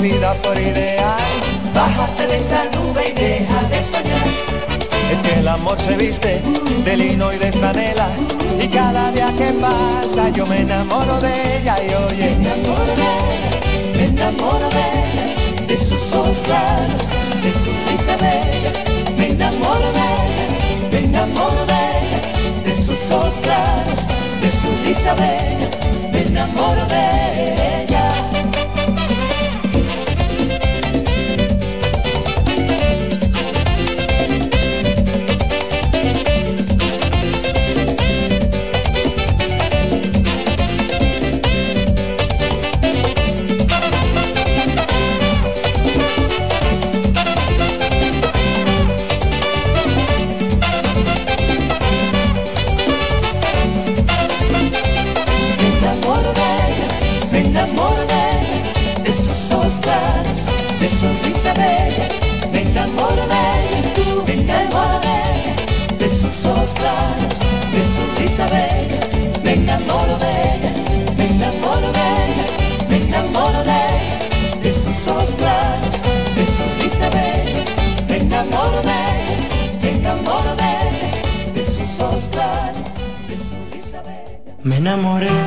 vida por ideal. Bájate de esa nube y deja de soñar. Es que el amor se viste de lino y de franela. Y cada día que pasa yo me enamoro de ella y oye. Me enamoro de ella, me enamoro de ella, de sus ojos claros, de su risa bella. Me enamoro de ella, me enamoro de ella, de sus ojos claros, de su risa bella. Me enamoro de ella. enamoré.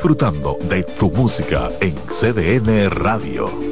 Disfrutando de tu música en CDN Radio.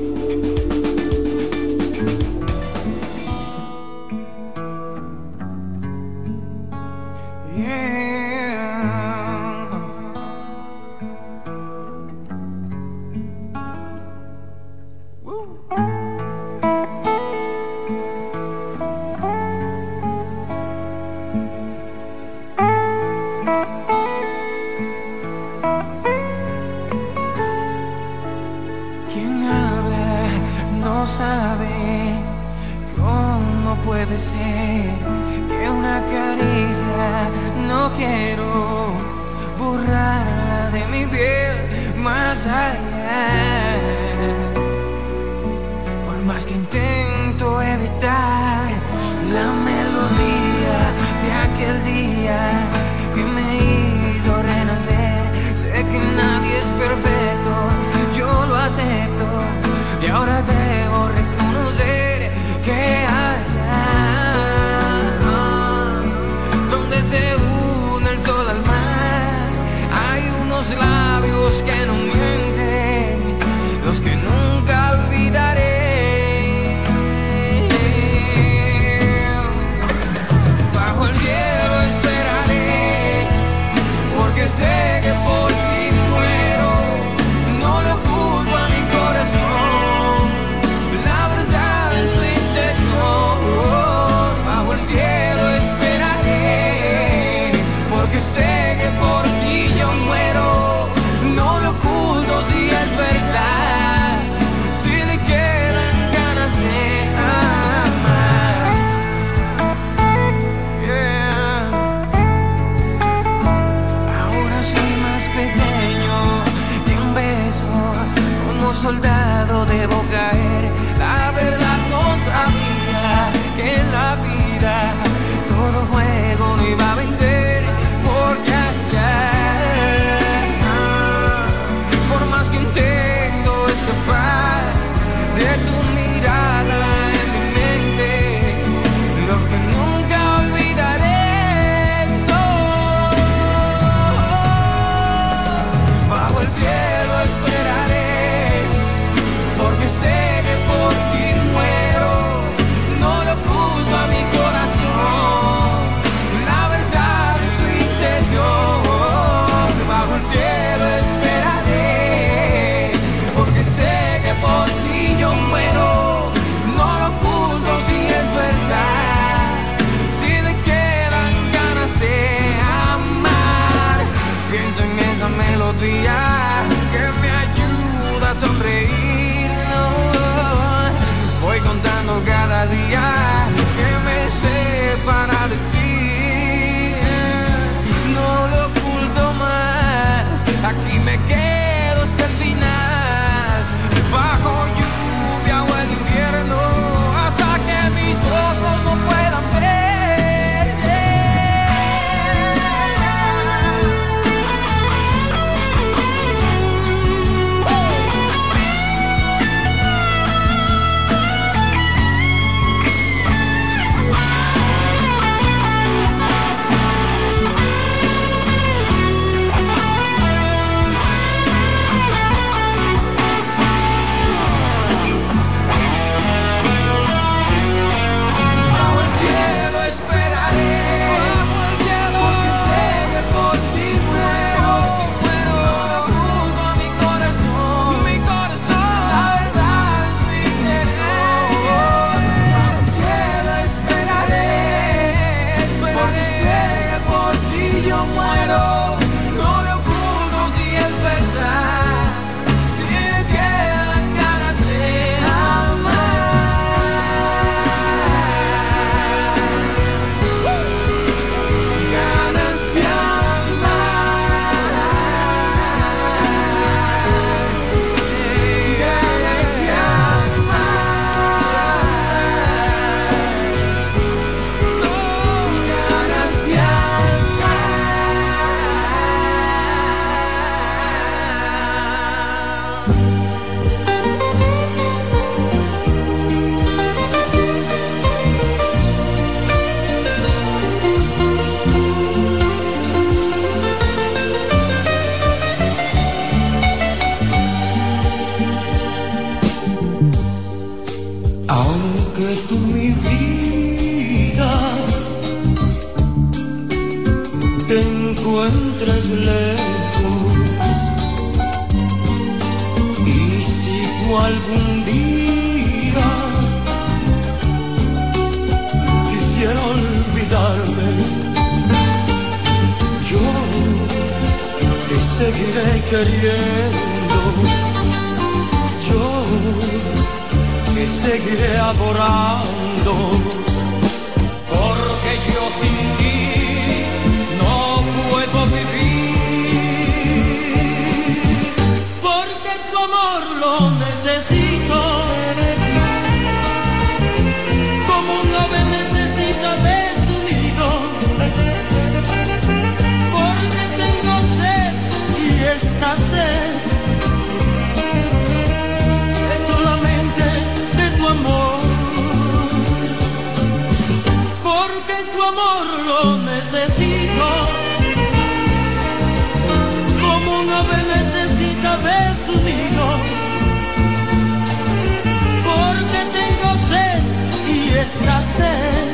Y esta sed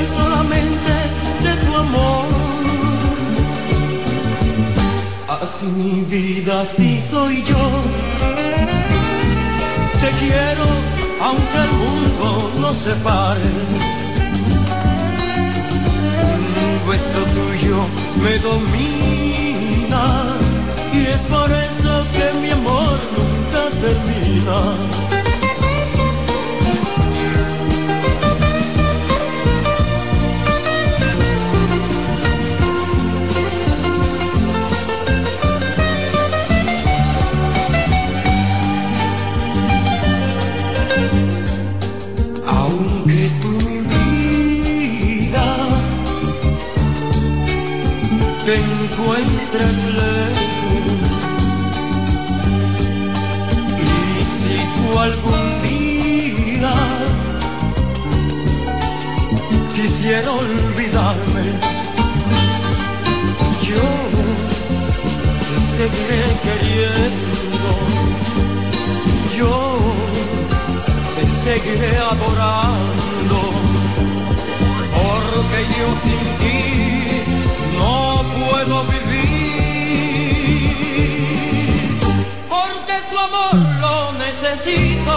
es solamente de tu amor. Así mi vida, así soy yo. Te quiero aunque el mundo nos separe. Un beso tuyo me domina y es por eso que mi amor nunca termina. Te encuentres lejos y si tú algún día quisiera olvidarme, yo te seguiré queriendo. Yo te seguiré adorando, porque yo sin ti puedo vivir, porque tu amor lo necesito,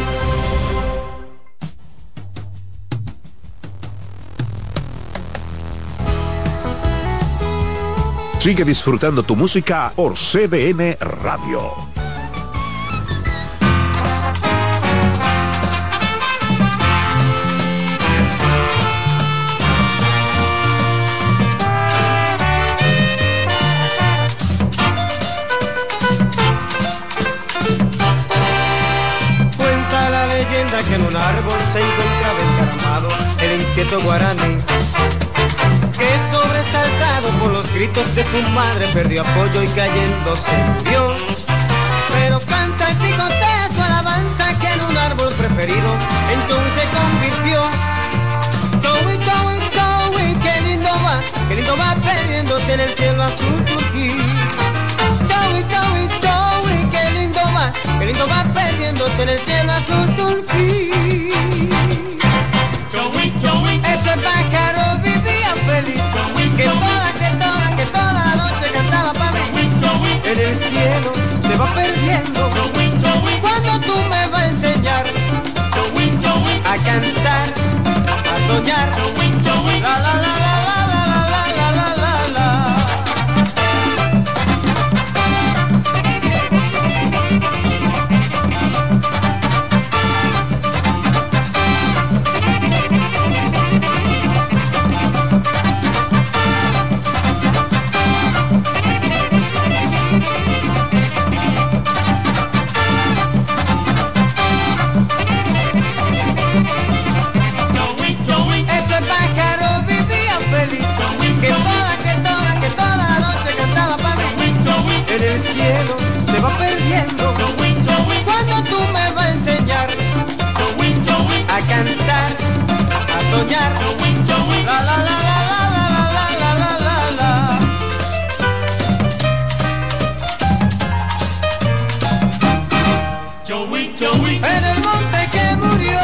Sigue disfrutando tu música por CDN Radio. Cuenta la leyenda que en un árbol se encontraba encaramado el inquieto guaraní, gritos de su madre perdió apoyo y cayéndose Dios. Pero canta y picotea su alabanza que en un árbol preferido entonces convirtió. Joey, Joey, Joey, qué lindo va, qué lindo va perdiéndose en el cielo azul turquí. Joey, Joey, Joey, qué lindo va, qué lindo va perdiéndose en el cielo azul turquí. Va perdiendo cuando tú me vas a enseñar a cantar, a soñar. soñar. La, la, la. la la la la la la la, chuwi chuwi, En el monte que murió,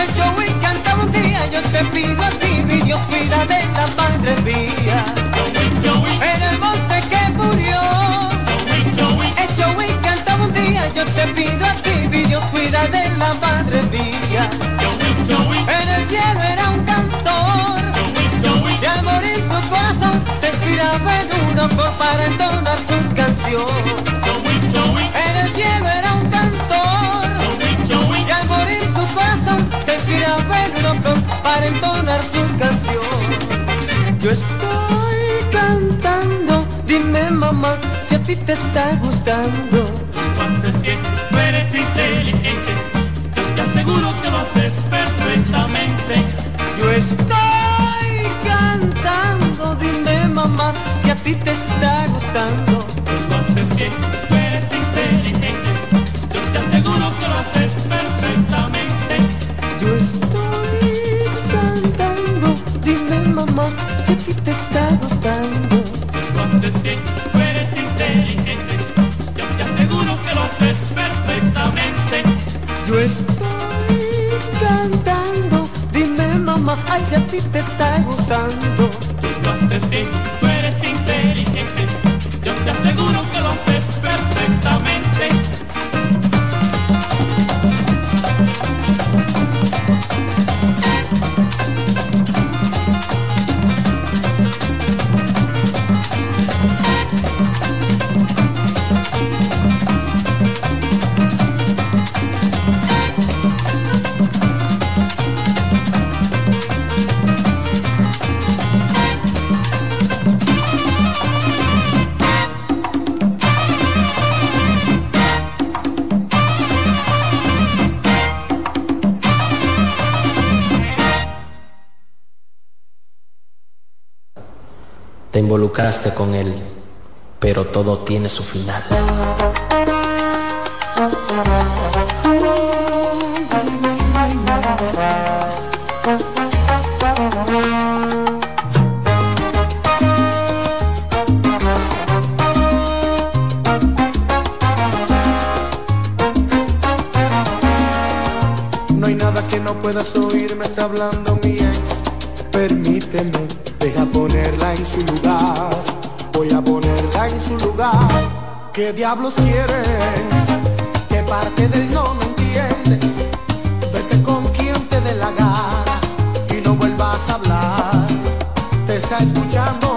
el Joey cantaba un día, yo te pido a ti, mi Dios, cuida de la madre mía. En el monte que murió, el Joey cantaba un día, yo te pido a ti, mi Dios, cuida de la madre mía. Se inspiraba en uno por para entonar su canción. En el cielo era un cantor y al morir su corazón se inspiraba en uno por para entonar su canción. Yo estoy cantando, dime mamá si a ti te está gustando. Tú haces bien, tú eres inteligente. Te aseguro que lo haces si a ti te está gustando. Con él, pero todo tiene su final. No hay nada que no puedas oír, me está hablando mi ex. Permíteme, deja ponerla en su lugar. Voy a ponerla en su lugar. ¿Qué diablos quieres? ¿Qué parte del no me entiendes? Vete con quien te dé la gana y no vuelvas a hablar. Te está escuchando.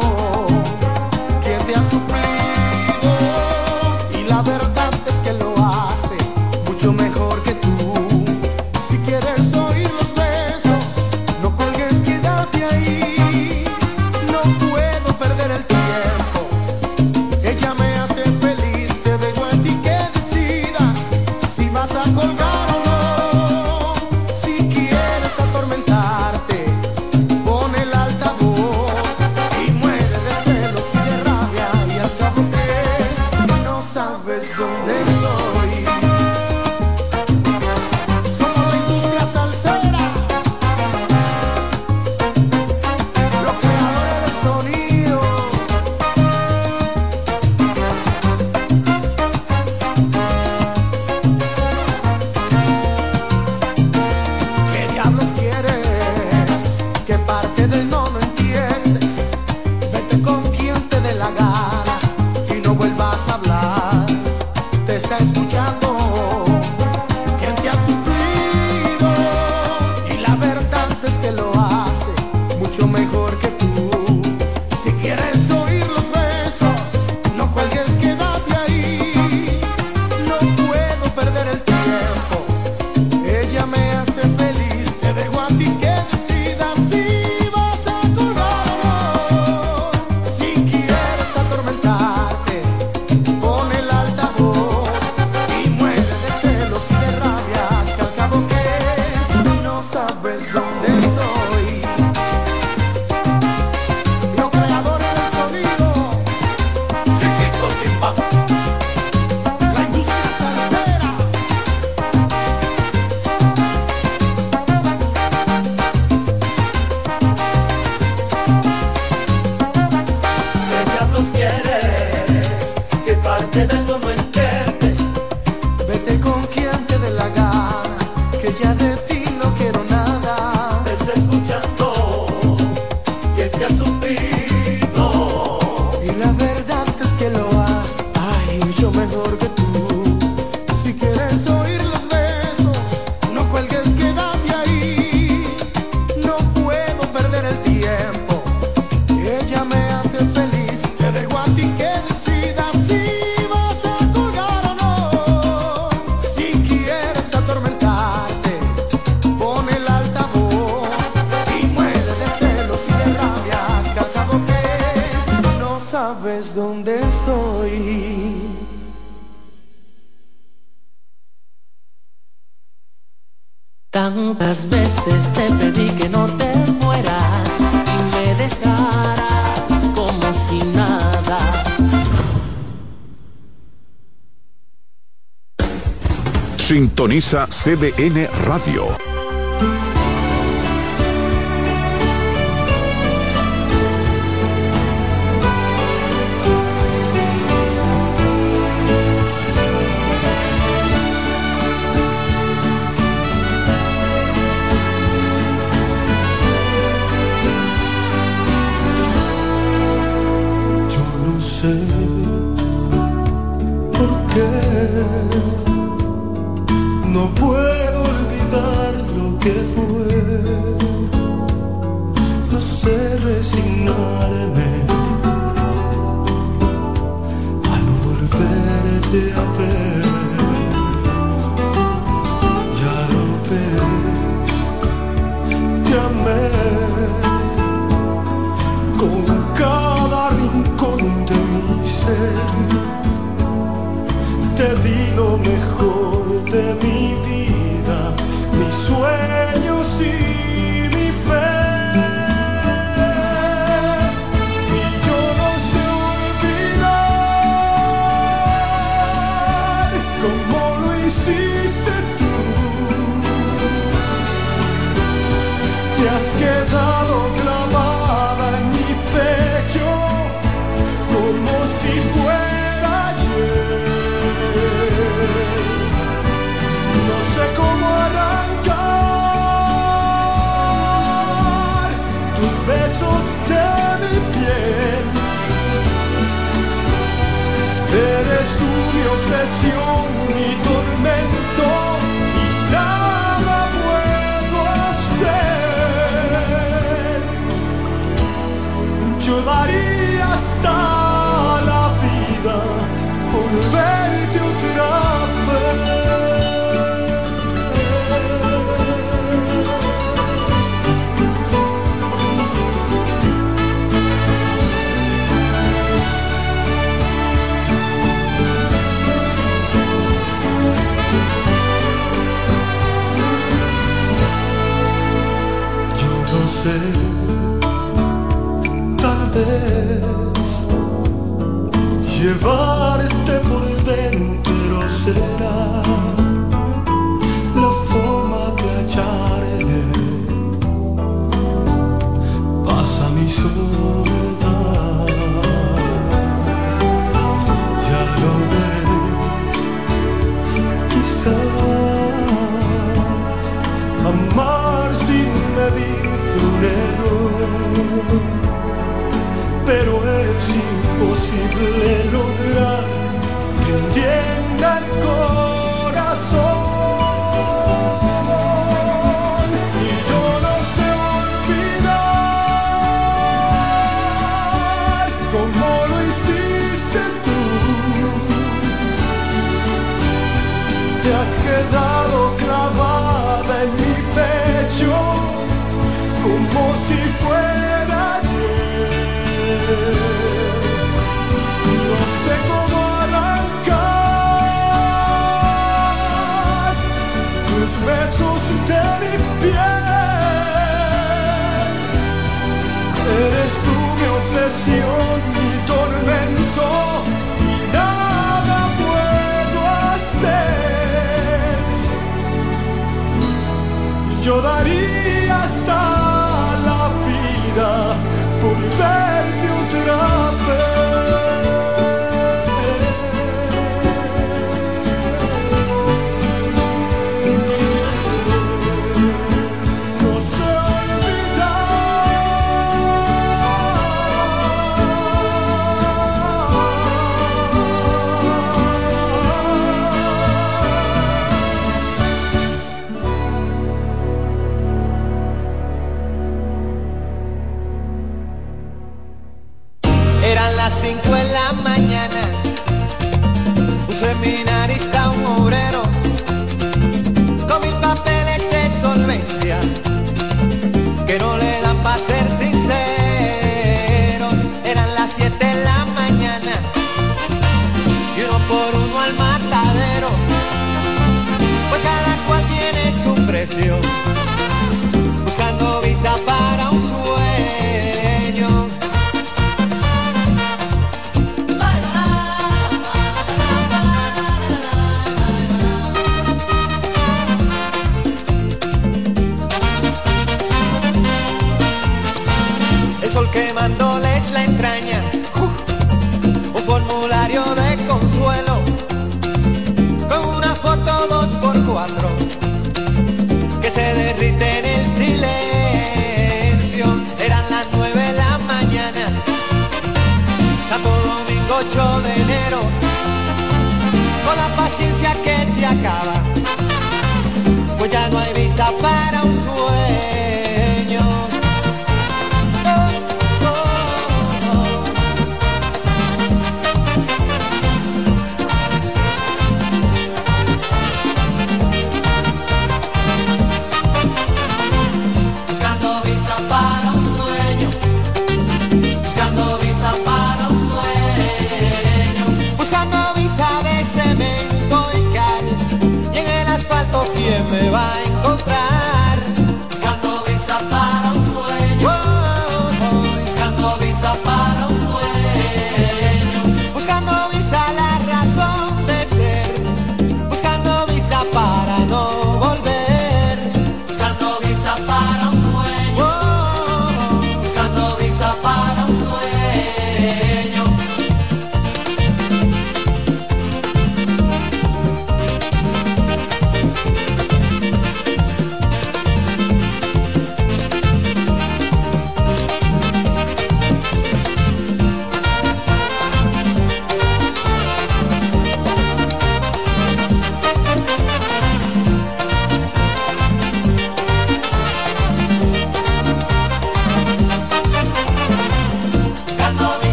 Sintoniza CDN Radio.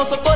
Un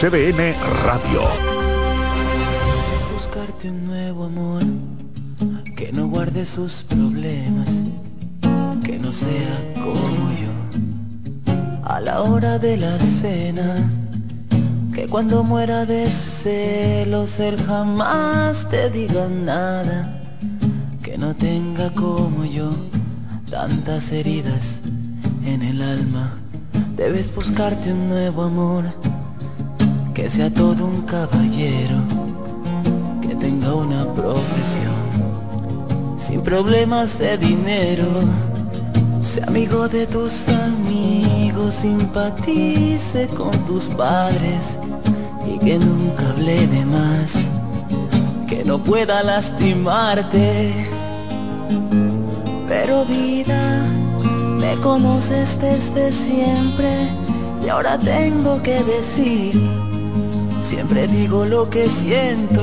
CDN Radio. Buscarte un nuevo amor que no guarde sus problemas, que no sea como yo. A la hora de la cena, que cuando muera de celos él jamás te diga nada, que no tenga como yo tantas heridas en el alma. Debes buscarte un nuevo amor sea todo un caballero, que tenga una profesión, sin problemas de dinero, sea amigo de tus amigos, simpatice con tus padres y que nunca hable de más, que no pueda lastimarte. Pero vida, me conoces desde siempre y ahora tengo que decir Siempre digo lo que siento,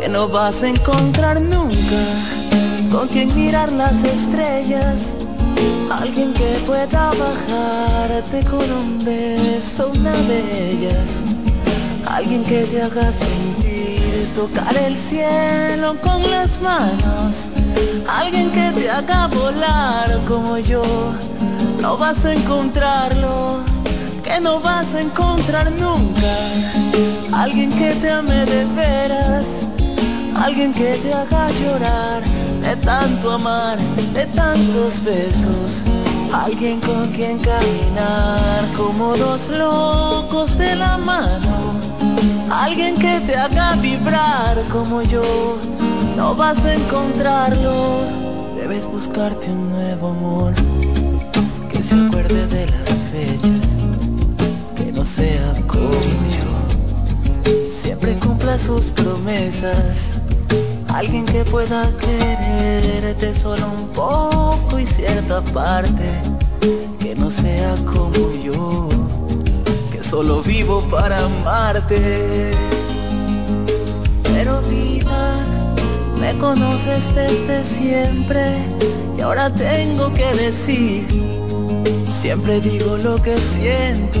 que no vas a encontrar nunca con quien mirar las estrellas. Alguien que pueda bajarte con un beso, una de ellas. Alguien que te haga sentir tocar el cielo con las manos. Alguien que te haga volar como yo. No vas a encontrarlo que no vas a encontrar nunca. Alguien que te ame de veras, alguien que te haga llorar de tanto amar, de tantos besos. Alguien con quien caminar como dos locos de la mano. Alguien que te haga vibrar como yo. No vas a encontrarlo, debes buscarte un nuevo amor que se acuerde de las fechas sea como yo. Siempre cumpla sus promesas. Alguien que pueda quererte solo un poco y cierta parte. Que no sea como yo. Que solo vivo para amarte. Pero vida, me conoces desde siempre. Y ahora tengo que decir. Siempre digo lo que siento.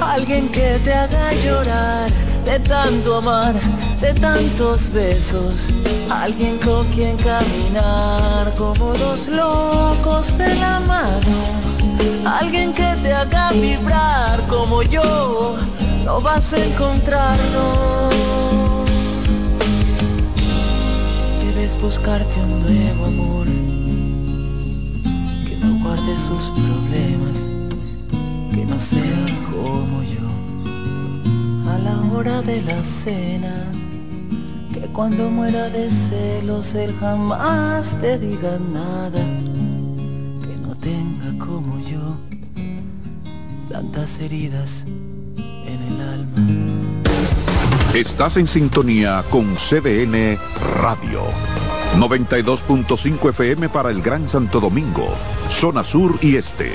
Alguien que te haga llorar de tanto amar, de tantos besos. Alguien con quien caminar como dos locos de la mano. Alguien que te haga vibrar como yo. No vas a encontrarlo. Debes buscarte un nuevo amor que no guarde sus problemas, que no sea como yo a la hora de la cena. Que cuando muera de celos él jamás te diga nada. Que no tenga como yo tantas heridas en el alma. Estás en sintonía con CDN Radio. 92.5 FM para el Gran Santo Domingo, zona sur y este.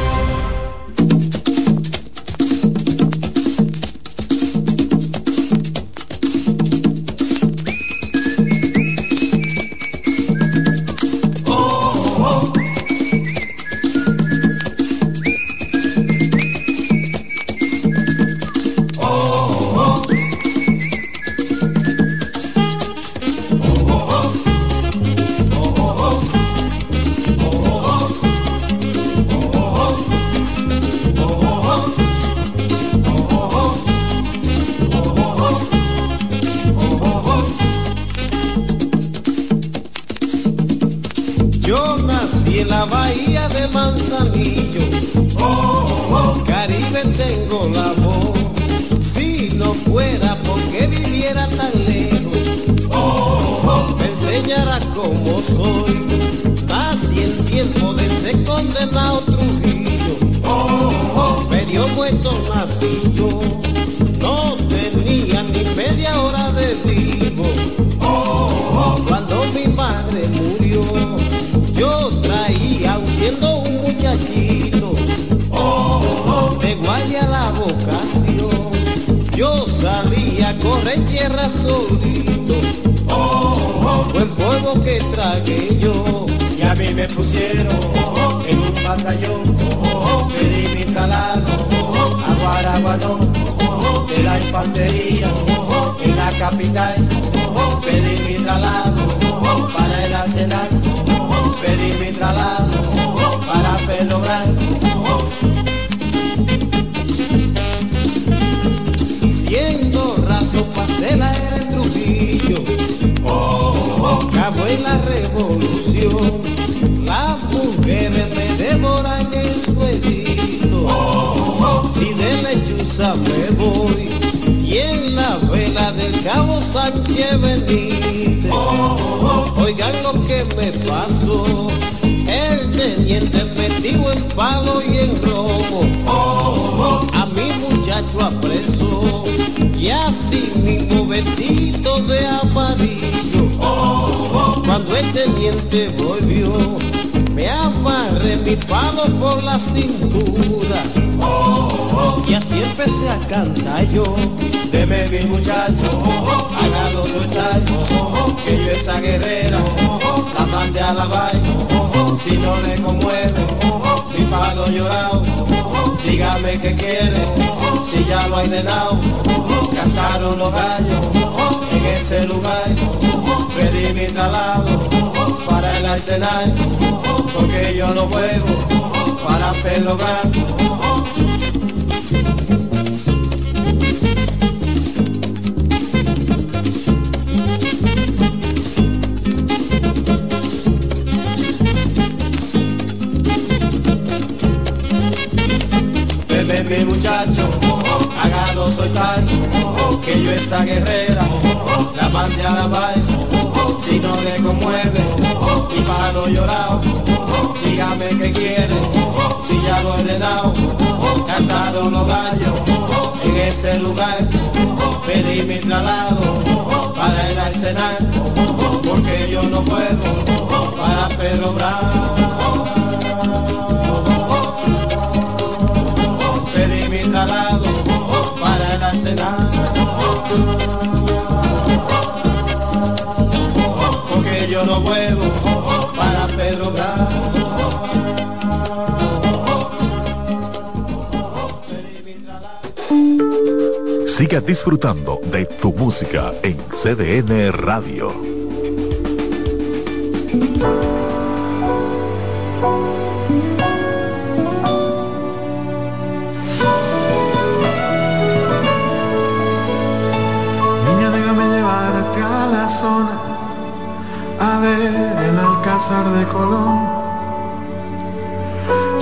Y en la vela del cabo Sánchez Benítez, oigan lo que me pasó, el teniente metido en palo y en robo, a mi muchacho apresó, y así mismo vestido de amarillo, cuando el teniente volvió, me amarré mi palo por la cintura. Y así empecé a cantar yo. Deme mi muchacho, hágalo soltar, que yo esa guerrera, la mande a la vaina, si no le conmueve, mi palo llorado, dígame qué quiere, si ya lo hay de lado, cantaron los gallos en ese lugar, pedí mi traslado para el escenario, porque yo no juego para pelo blanco. Bebe mi muchacho, hágalo soltar, que yo esa guerrera, la mande a la baile, si no le conmueve, mi palo llorado, dígame qué quiere, si ya lo he ordenado, cantaron los gallos, en ese lugar, pedí mi traslado, para ir a cenar, porque yo no puedo, para Pedro Bravo. Siga disfrutando de tu música en CDN Radio. De Colón.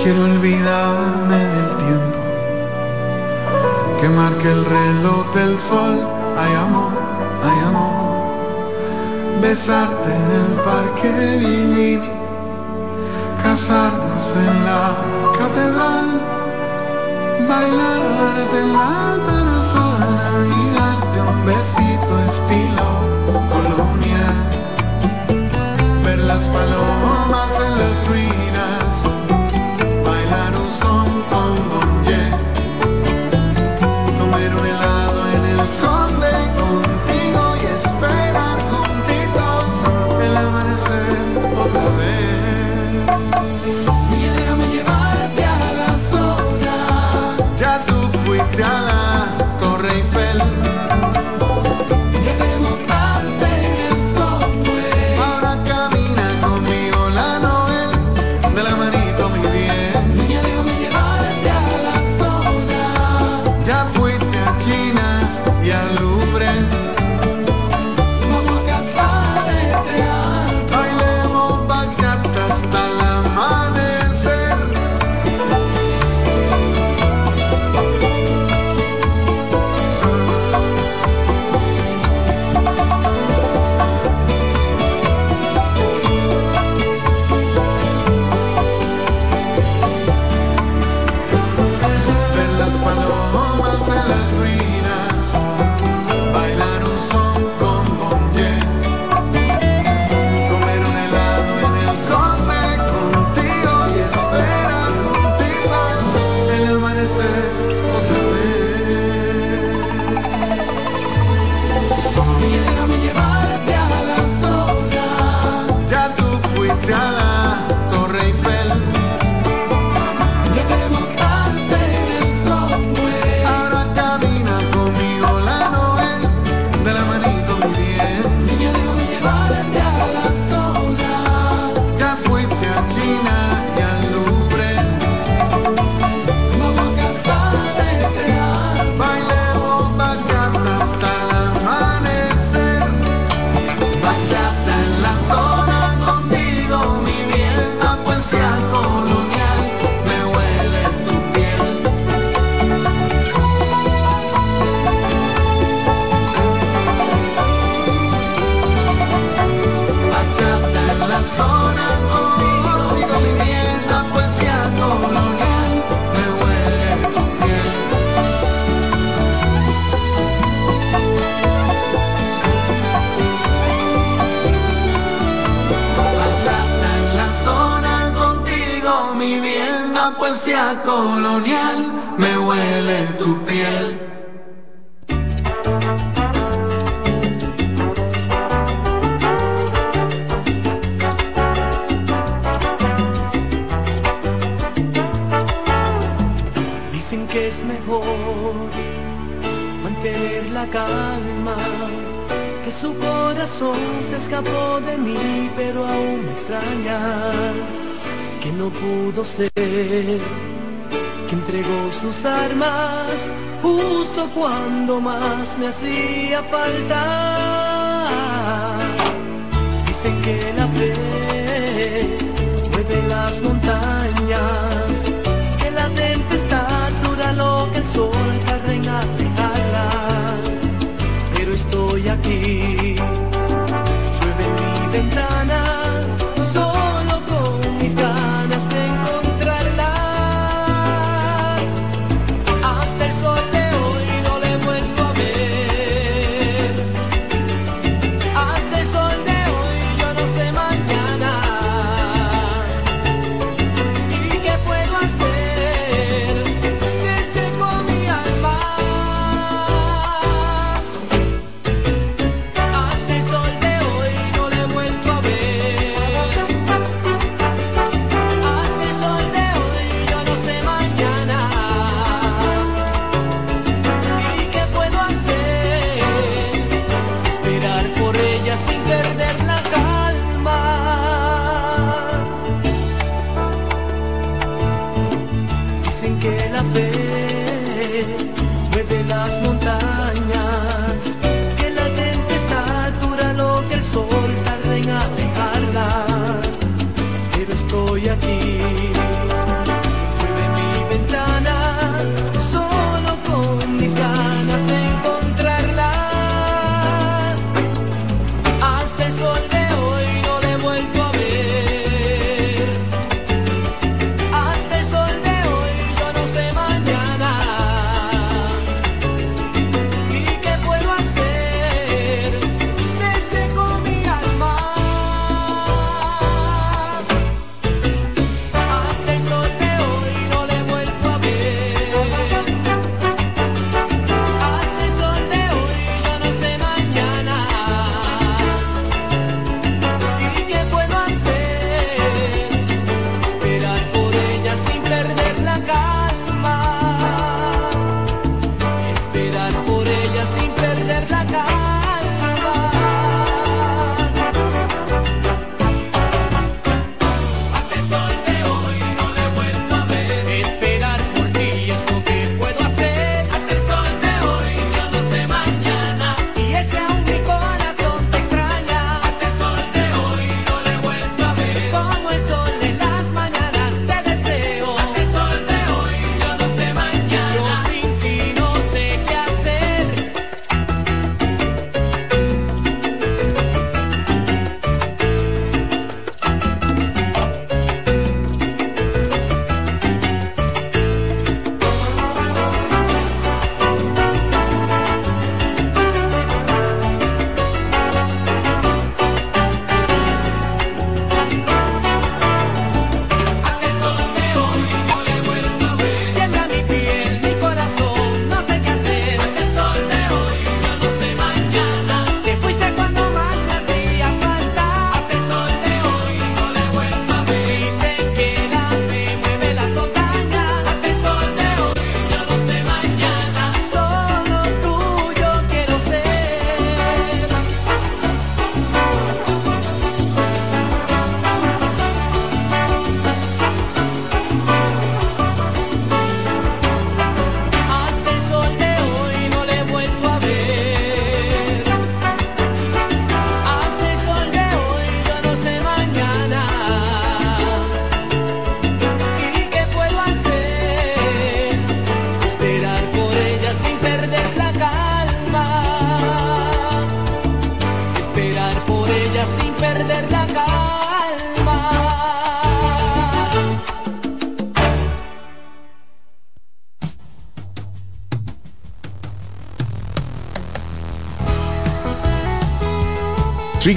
Quiero olvidarme del tiempo que marca el reloj del sol. Hay amor, hay amor. Besarte en el parque Villini, casarnos en la catedral, bailarte en la tarazana y darte un besito estilo las palomas en las ruinas, bailar un son con hacía falta.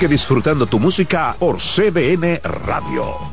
Sigue disfrutando tu música por CBN Radio.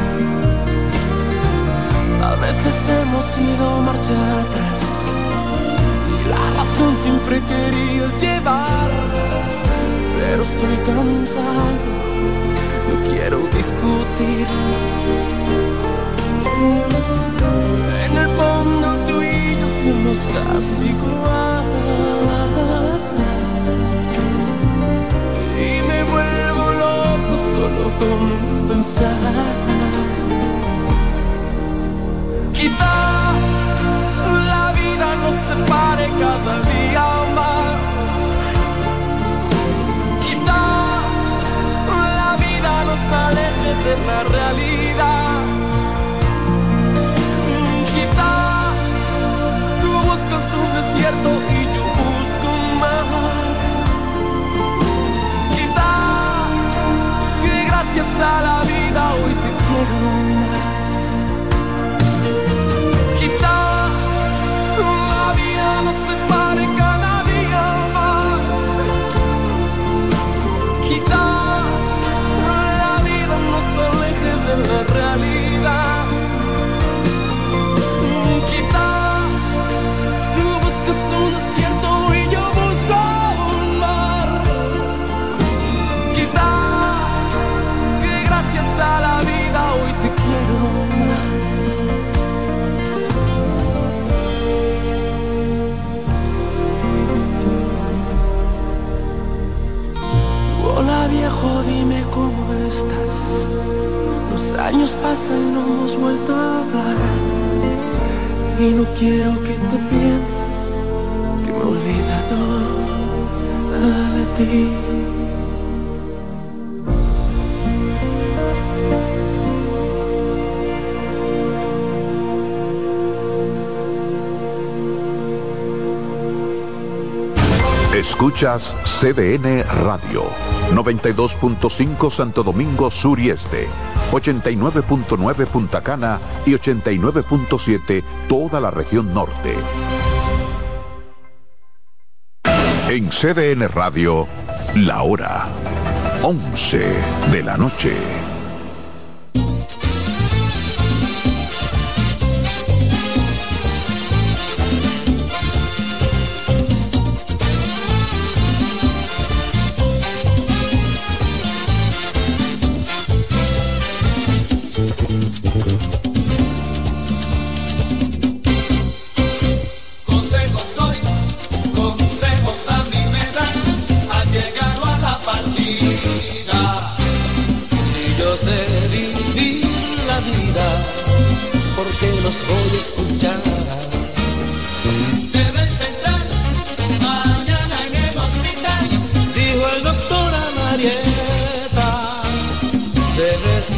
Veces hemos ido marcha atrás. Y la razón siempre querías llevar. Pero estoy cansado. No quiero discutir. En el fondo tú y yo somos casi igual. Y me vuelvo loco solo con pensar. Quizás la vida nos separe cada día más. Quizás la vida nos aleje de la realidad. Quizás tú buscas un desierto y yo busco un mar. Quizás que gracias a la vida hoy te quiero. Años pasan y no hemos vuelto a hablar. Y no quiero que te pienses que me he olvidado de ti. Escuchas CDN Radio, 92.5 Santo Domingo Sur y Este, 89.9 Punta Cana y 89.7 toda la región norte. En CDN Radio, la hora 11 de la noche.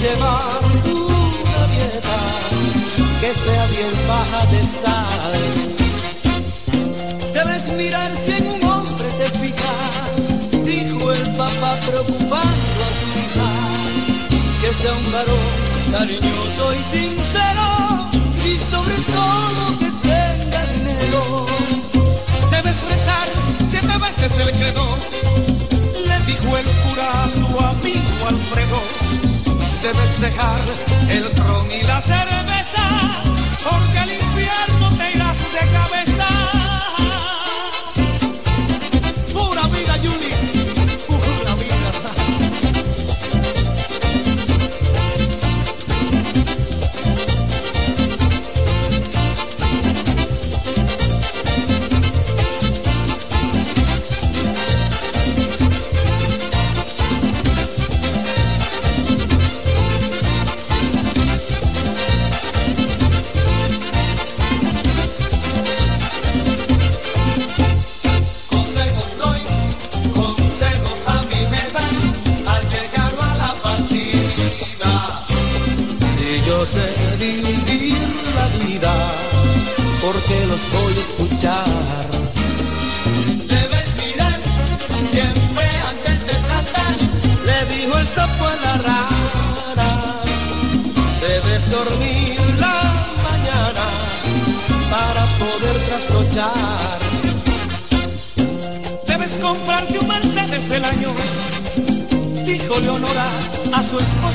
Llevar una dieta que sea bien baja de sal. Debes mirar si en un hombre te fijas, dijo el papá preocupando a su hija, que sea un varón cariñoso y sincero y sobre todo que tenga dinero. Debes rezar siete veces el credo, le dijo el cura a su amigo Alfredo. Debes dejar el ron y la cerveza, porque al infierno te irás de cabeza.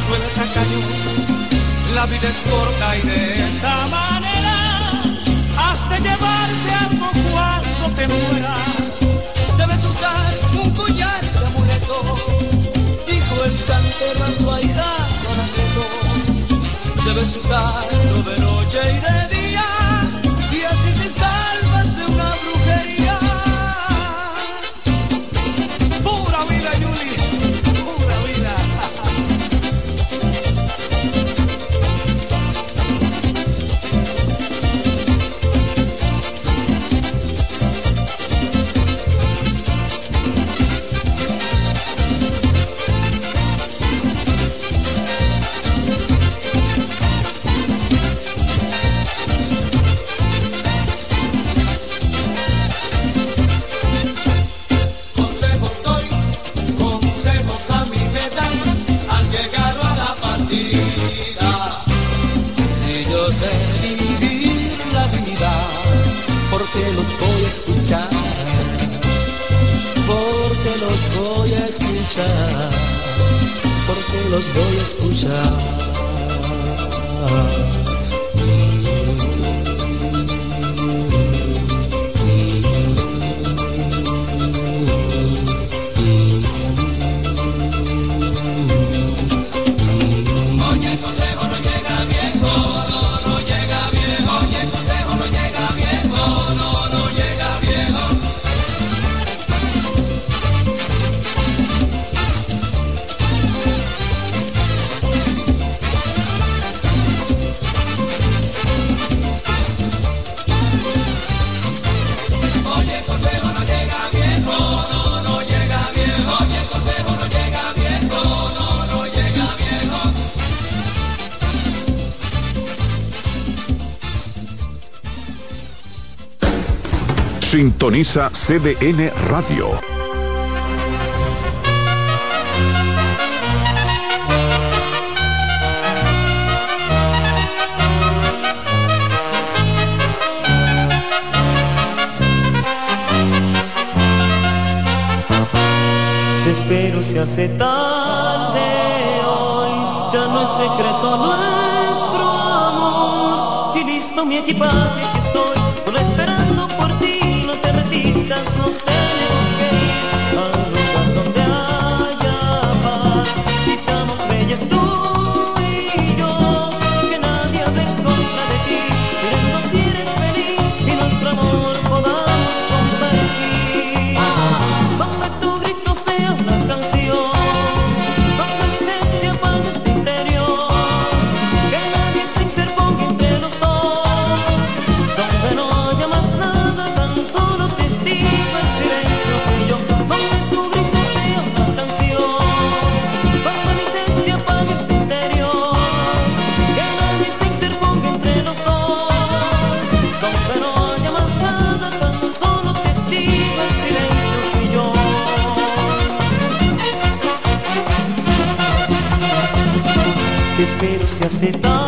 Su esposo el tacaño. La vida es corta y de esa manera has de llevarte algo cuando te mueras. Debes usar un collar de amuleto, dijo el santero a su ahijado. Debes usarlo de noche y de Sintoniza CDN Radio. Te espero se hace tarde hoy, ya no es secreto nuestro amor. Y listo mi equipaje se hace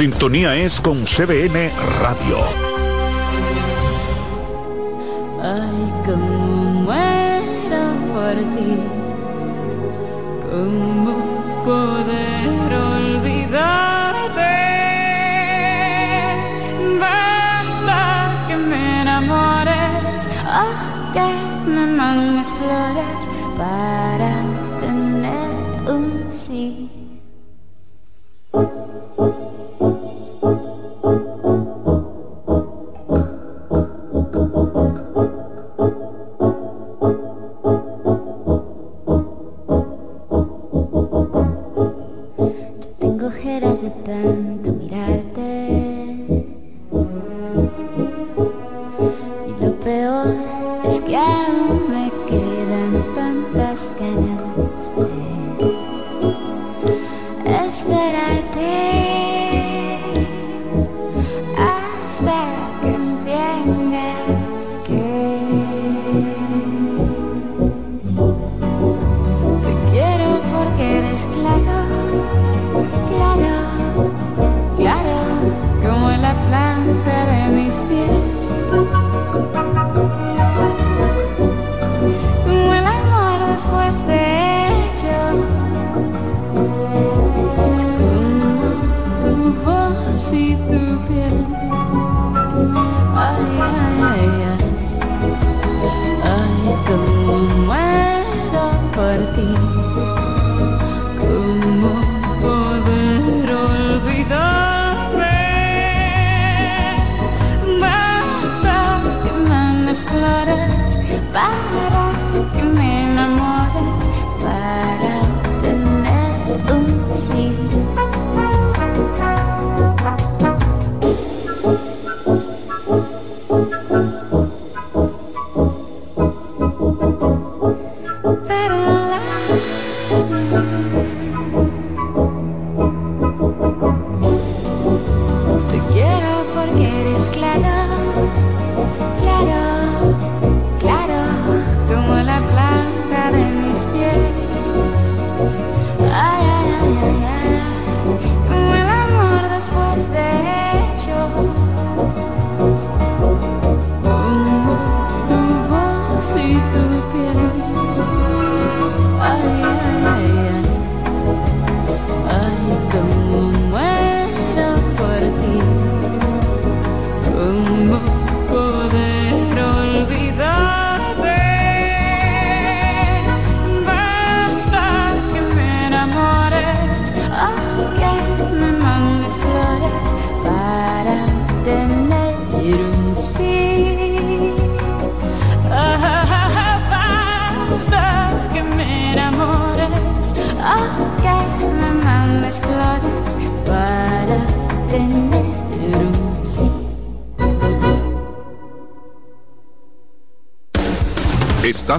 Sintonía es con CBN Radio. Ay, cómo muero por ti. ¿Cómo poder olvidarte? Basta que me enamores, oh, que me mandes flores para tener un sí. Tengo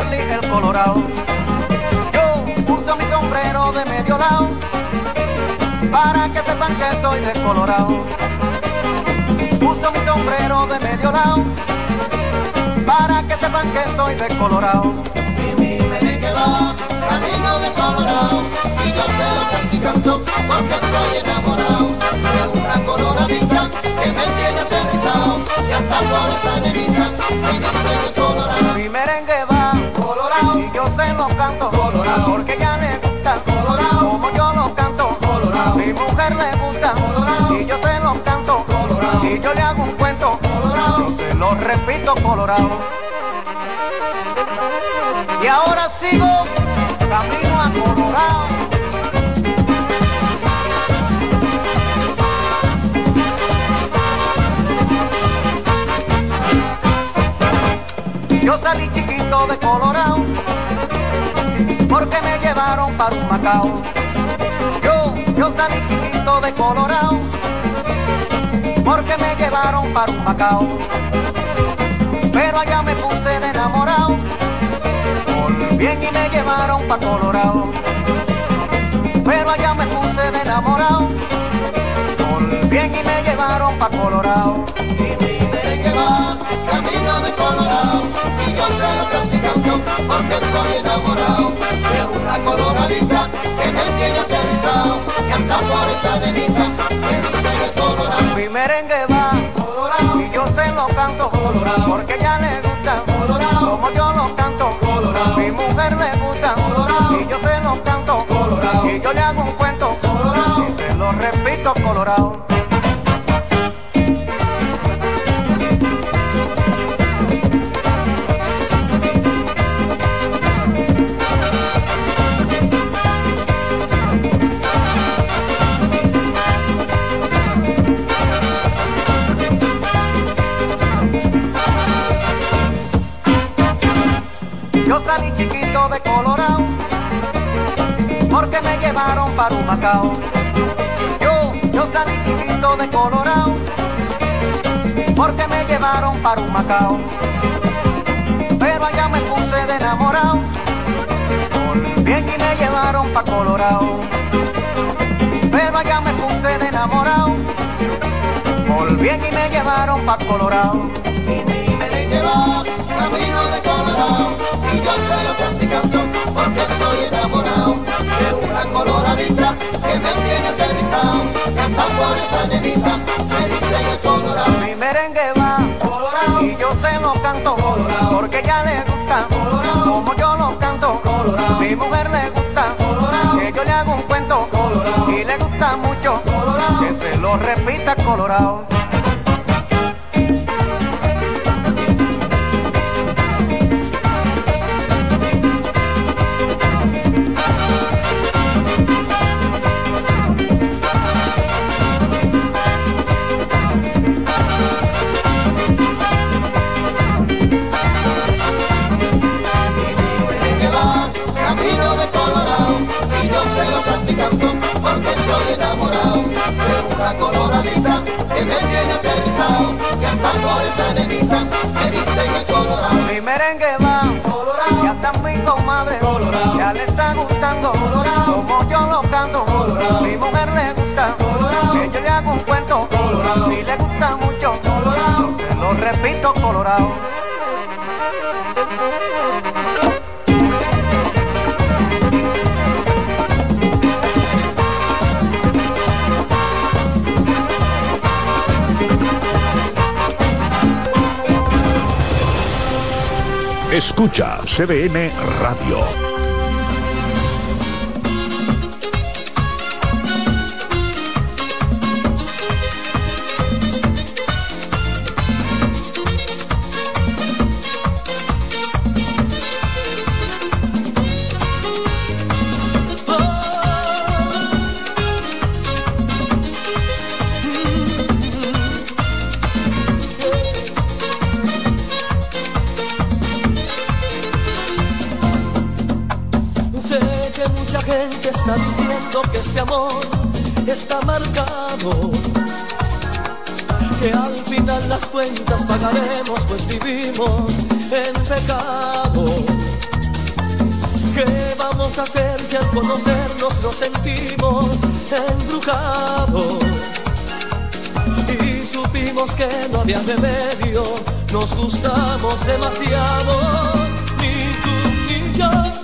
Charlie el Colorado. Yo uso mi sombrero de medio lado, para que sepan que soy de Colorado. Uso mi sombrero de medio lado, para que sepan que soy de Colorado. Y mi merengue va camino de Colorado, y yo sé lo canto, porque estoy enamorado de una coloradita que me tiene aterrizado, y hasta por esa nenita, no soy de Colorado. Mi merengue va yo se lo canto. Colorado, porque ya le gusta. Colorado, como yo lo canto. Colorado. Mi mujer le gusta. Colorado, y yo se lo canto. Colorado, y yo le hago un cuento. Colorado, yo se lo repito colorado. y ahora sigo camino a Colorado. Yo salí chiquito de Colorado porque me llevaron para un Macao. Yo, yo salí chiquito de Colorado porque me llevaron para un Macao. Pero allá me puse de enamorado, bien y me llevaron para Colorado. Pero allá me puse de enamorado, bien y me llevaron para Colorado. Camino de Colorado y yo se lo estoy porque estoy enamorado una coloradita que me tiene aterrizado anda por esa que dice Colorado. Mi merengue va Colorado y yo se lo canto Colorado porque ella le gusta Colorado como yo lo canto. Colorado Mi mujer le gusta Colorado y yo se lo canto Colorado y yo le hago un cuento Colorado y se lo repito Colorado. Para un Macao. Yo, yo salí chiquito de Colorado porque me llevaron para un Macao. Pero allá me puse de enamorado, bien y me llevaron para Colorado. Pero allá me puse de enamorado, bien y me llevaron para Colorado. Y mi merengue va camino de Colorado y yo se lo estoy porque estoy coloradita que me tiene y anda por esa nenita me dicen el Colorado. Mi merengue va Colorado y yo se lo canto Colorado porque ya le gusta Colorado como yo lo canto. Colorado Mi mujer le gusta Colorado que yo le hago un cuento Colorado y le gusta mucho Colorado que se lo repita Colorado. Que me tiene aterrizado y hasta por esa nenita me dicen el Colorado. Mi merengue va Colorado. y hasta mi comadre Colorado. ya le está gustando Colorado. como yo lo canto. Colorado. Mi mujer le gusta Colorado. que yo le hago un cuento Colorado. y le gusta mucho. Colorado. Se lo repito Colorado. Escucha CBN Radio. Pues vivimos en pecado. ¿Qué vamos a hacer si al conocernos nos sentimos embrujados? Y supimos que no había remedio, nos gustamos demasiado, ni tú ni yo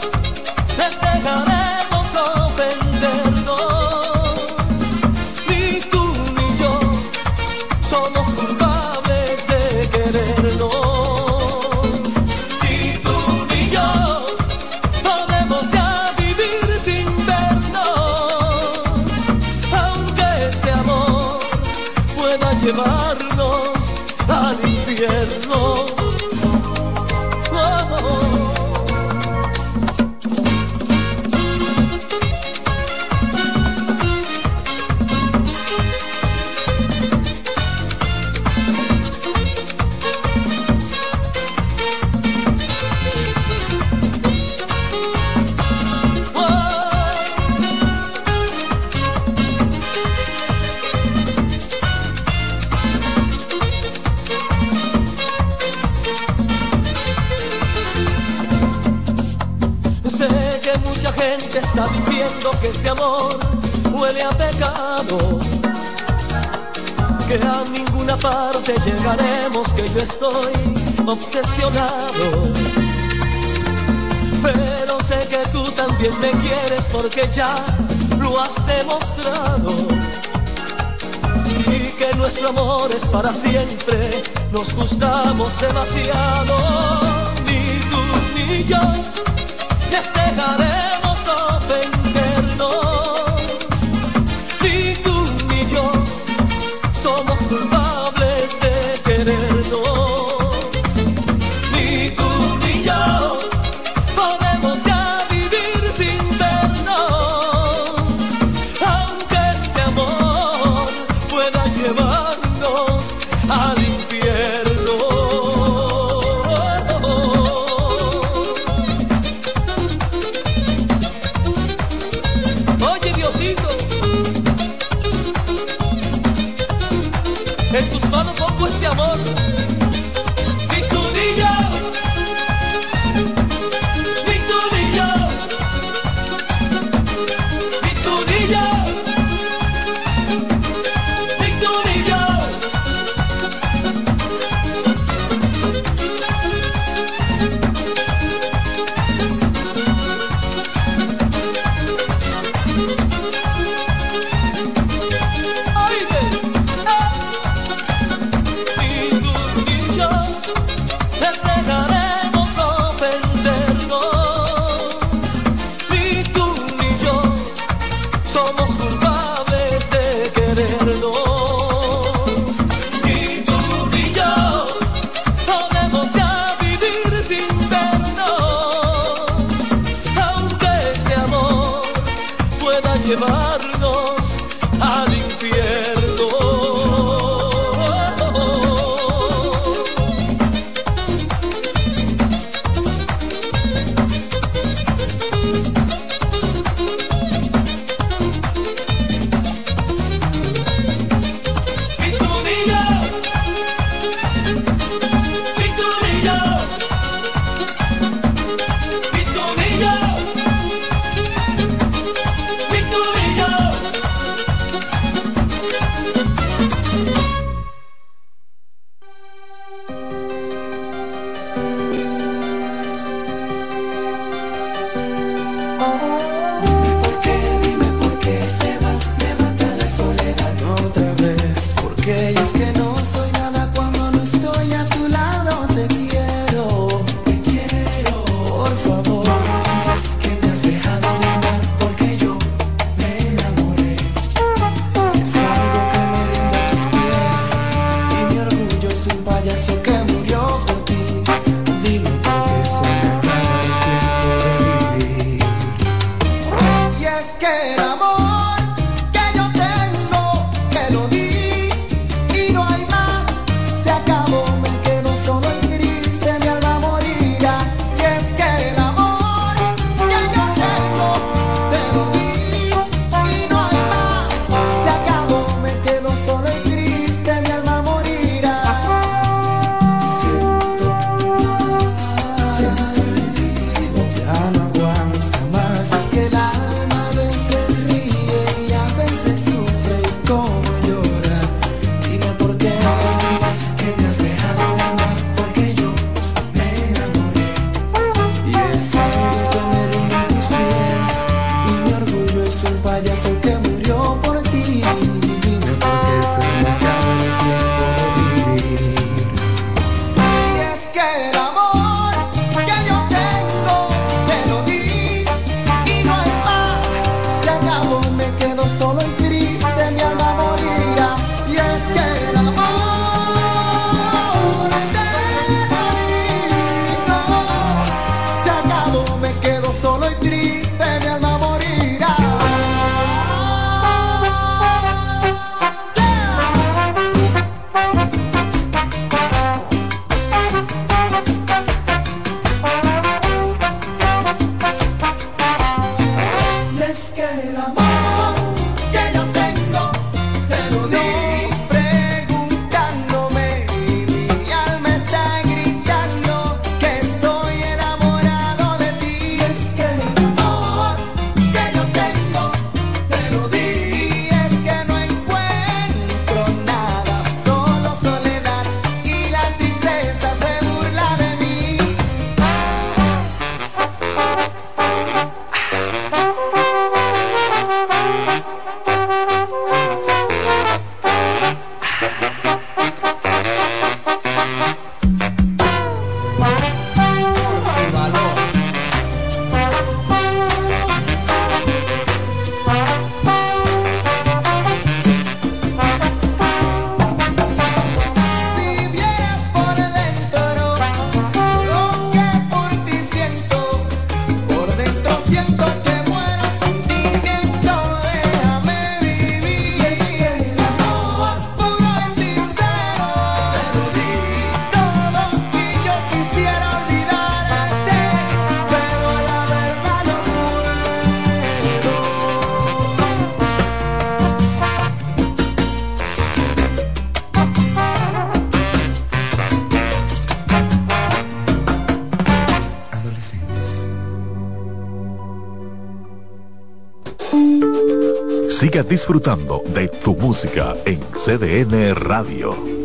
disfrutando de tu música en CDN Radio.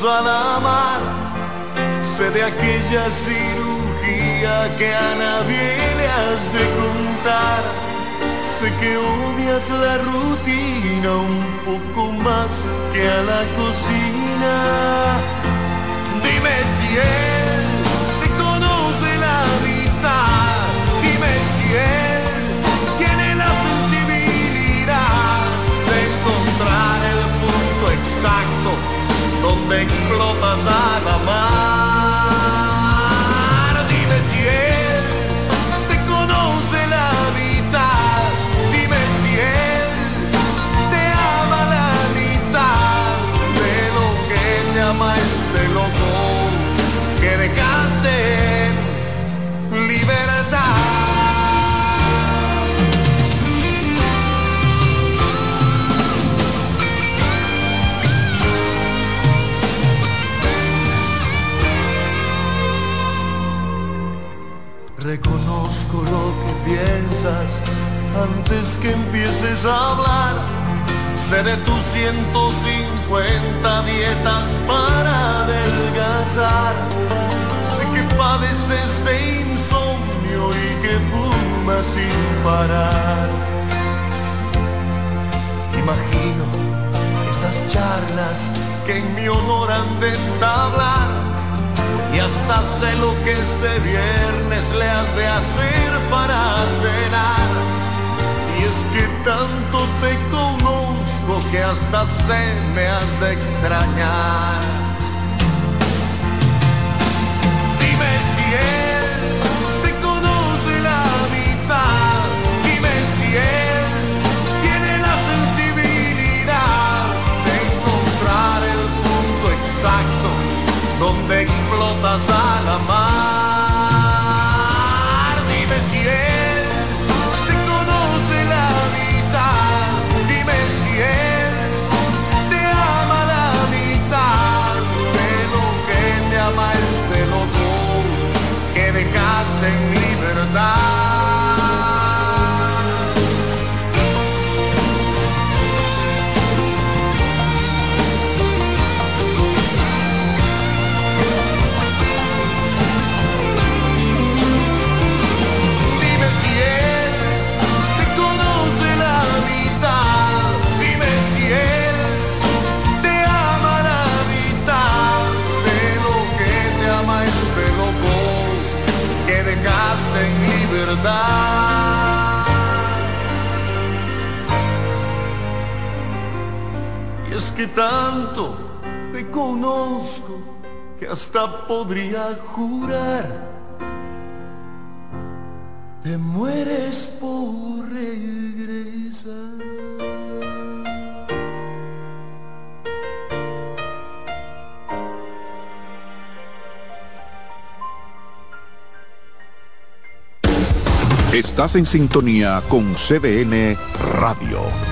Al amar. Sé de aquella cirugía que a nadie le has de contar. Sé que odias la rutina un poco más que a la cocina. Dime si él te conoce la mitad. Dime si él tiene la sensibilidad de encontrar el punto exacto explota a alma. A hablar. Sé de tus 150 dietas para adelgazar. Sé que padeces de insomnio y que fumas sin parar. Imagino estas charlas que en mi honor han de entablar y hasta sé lo que este viernes le has de hacer para cenar. Es que tanto te conozco que hasta sé me has de extrañar. Dime si él te conoce la mitad. Dime si él tiene la sensibilidad de encontrar el punto exacto donde explotas al amar. Que tanto te conozco que hasta podría jurar te mueres por regresar. Estás en sintonía con CDN Radio.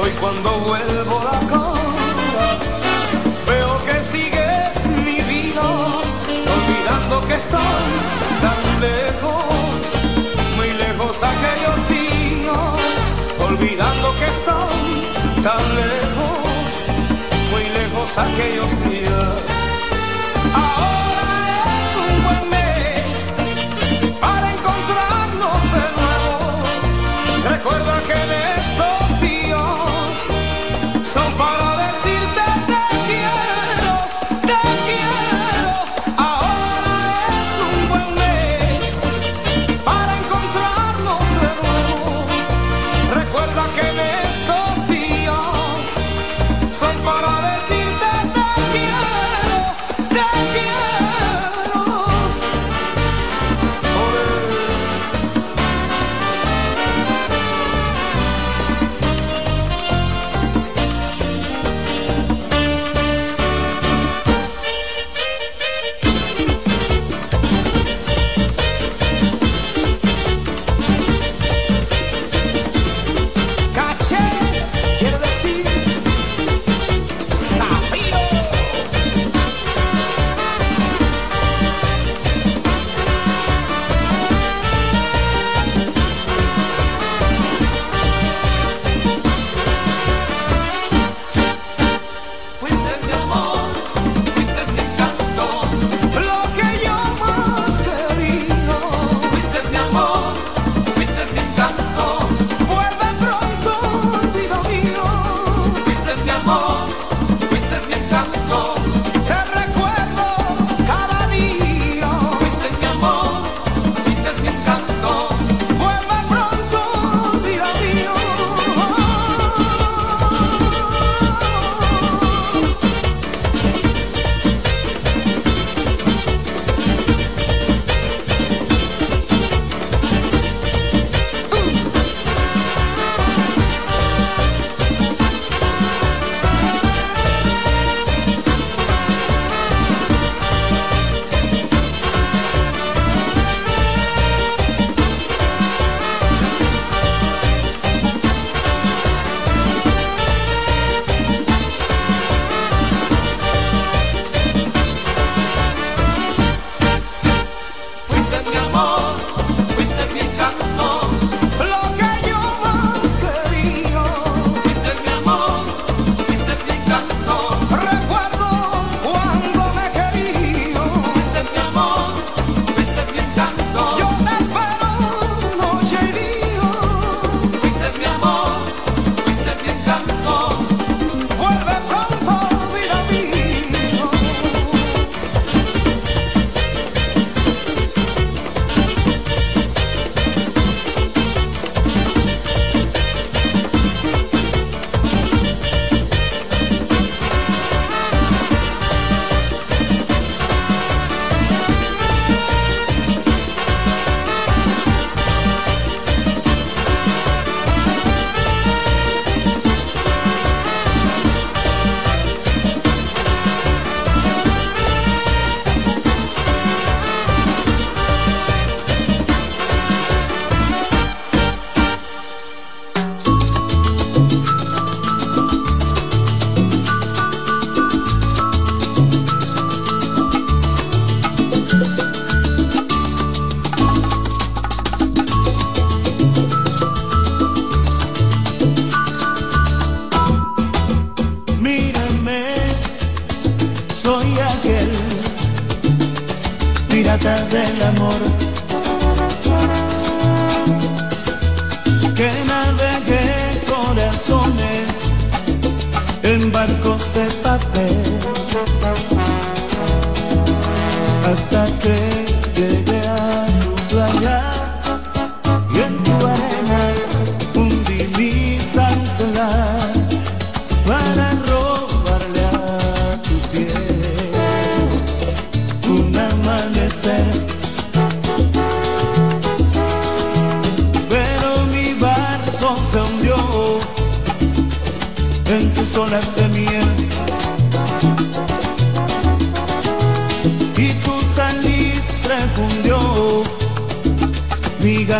Hoy cuando vuelvo la cola, veo que sigues mi vida, olvidando que estoy tan lejos, muy lejos aquellos días, olvidando que estoy tan lejos, muy lejos aquellos días. Ahora es un buen mes para encontrarnos de nuevo. Recuerda que en esto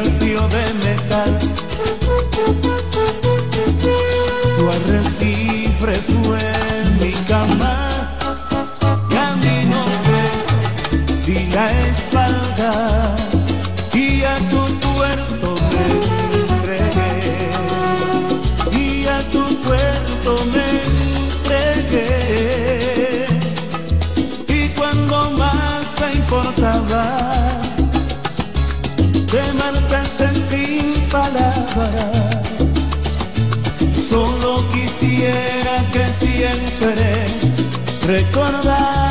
mi galfio de metal. gonna ride.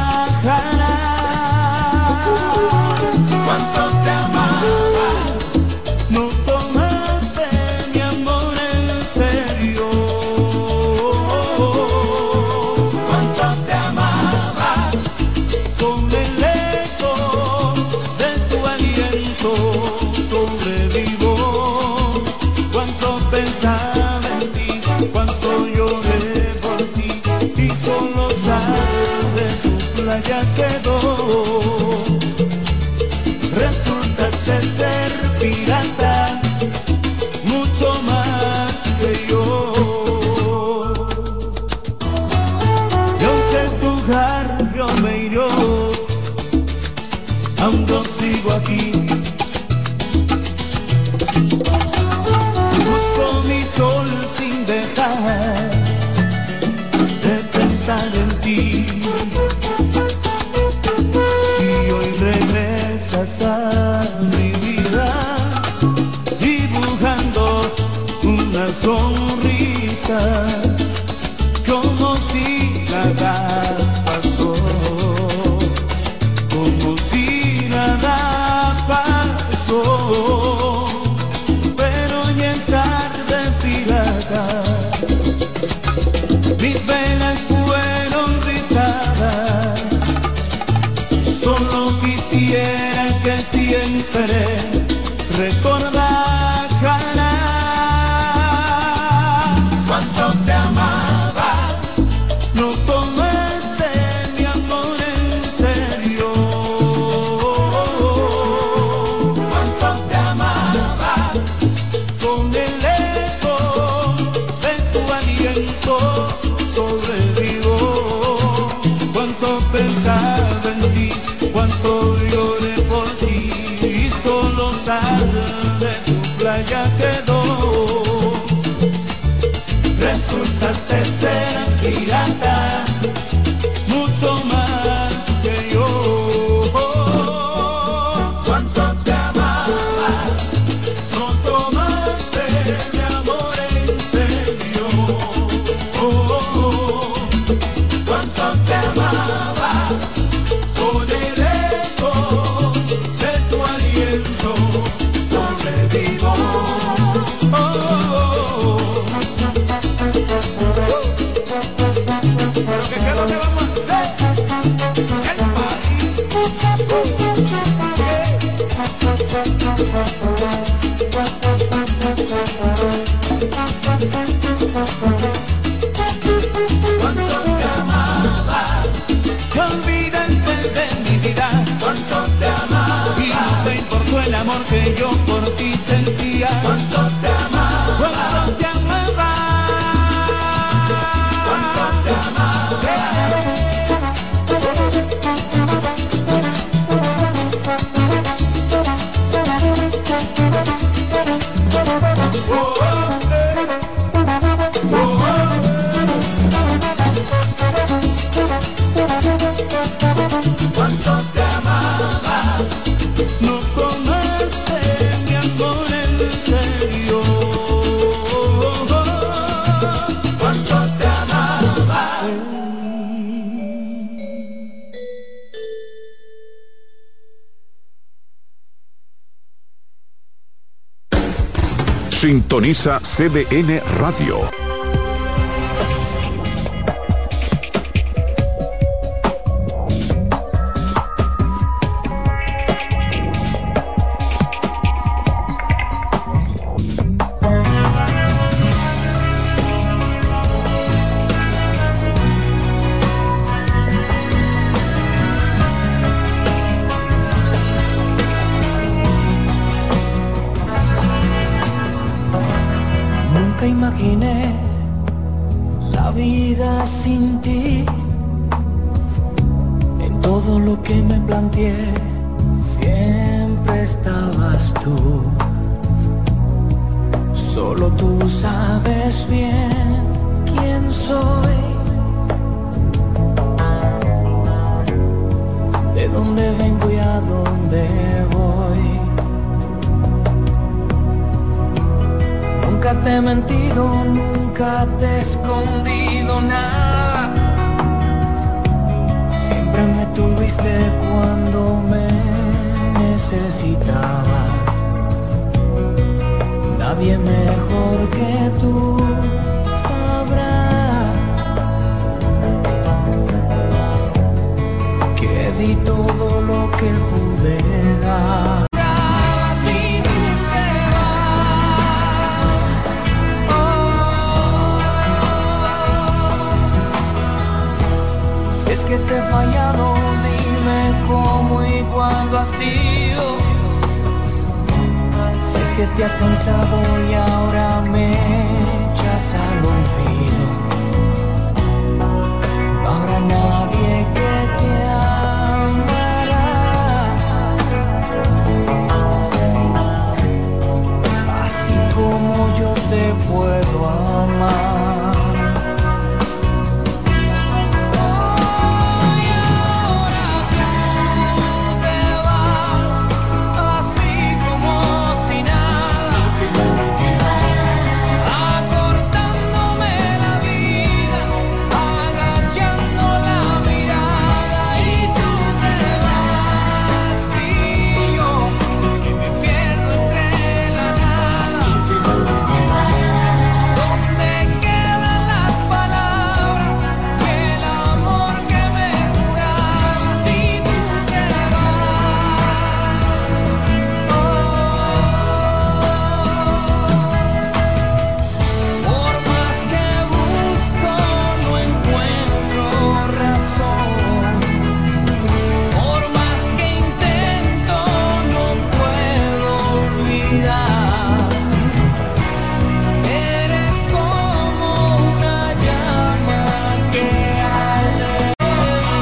Santo Sintoniza CDN Radio.